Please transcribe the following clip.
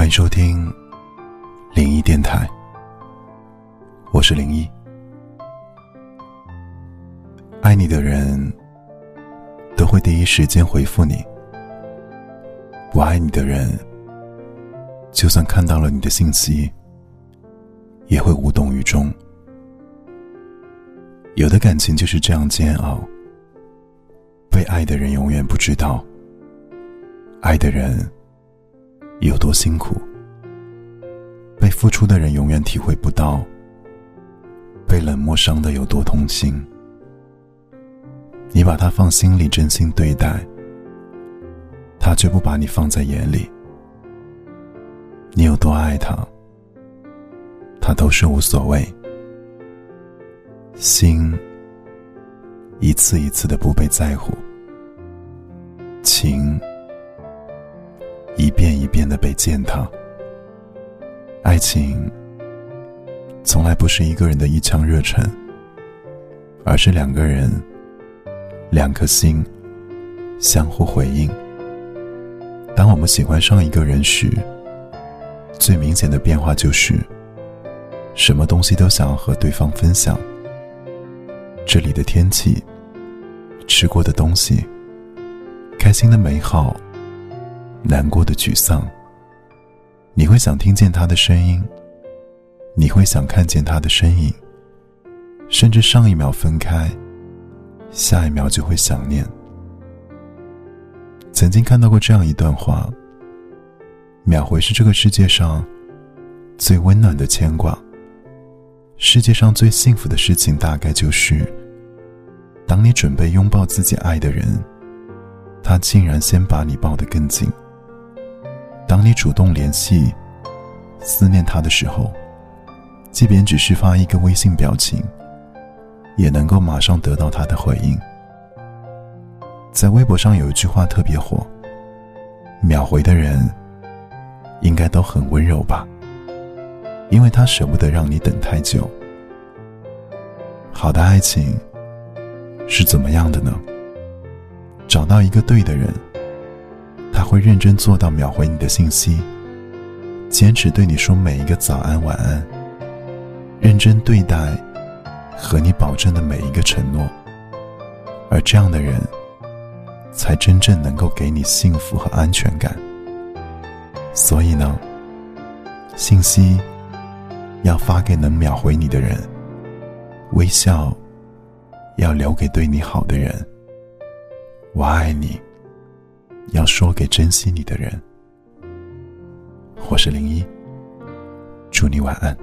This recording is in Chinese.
欢迎收听零一电台，我是零一。爱你的人都会第一时间回复你，不爱你的人，就算看到了你的信息，也会无动于衷。有的感情就是这样煎熬，被爱的人永远不知道，爱的人。有多辛苦，被付出的人永远体会不到；被冷漠伤的有多痛心。你把他放心里，真心对待，他却不把你放在眼里。你有多爱他，他都是无所谓。心一次一次的不被在乎，情。一遍一遍的被践踏。爱情从来不是一个人的一腔热忱，而是两个人、两颗心相互回应。当我们喜欢上一个人时，最明显的变化就是，什么东西都想要和对方分享。这里的天气、吃过的东西、开心的美好。难过的沮丧，你会想听见他的声音，你会想看见他的身影，甚至上一秒分开，下一秒就会想念。曾经看到过这样一段话：秒回是这个世界上最温暖的牵挂。世界上最幸福的事情，大概就是，当你准备拥抱自己爱的人，他竟然先把你抱得更紧。当你主动联系、思念他的时候，即便只是发一个微信表情，也能够马上得到他的回应。在微博上有一句话特别火：“秒回的人，应该都很温柔吧？因为他舍不得让你等太久。”好的爱情是怎么样的呢？找到一个对的人。会认真做到秒回你的信息，坚持对你说每一个早安晚安，认真对待和你保证的每一个承诺，而这样的人，才真正能够给你幸福和安全感。所以呢，信息要发给能秒回你的人，微笑要留给对你好的人。我爱你。要说给珍惜你的人。我是零一，祝你晚安。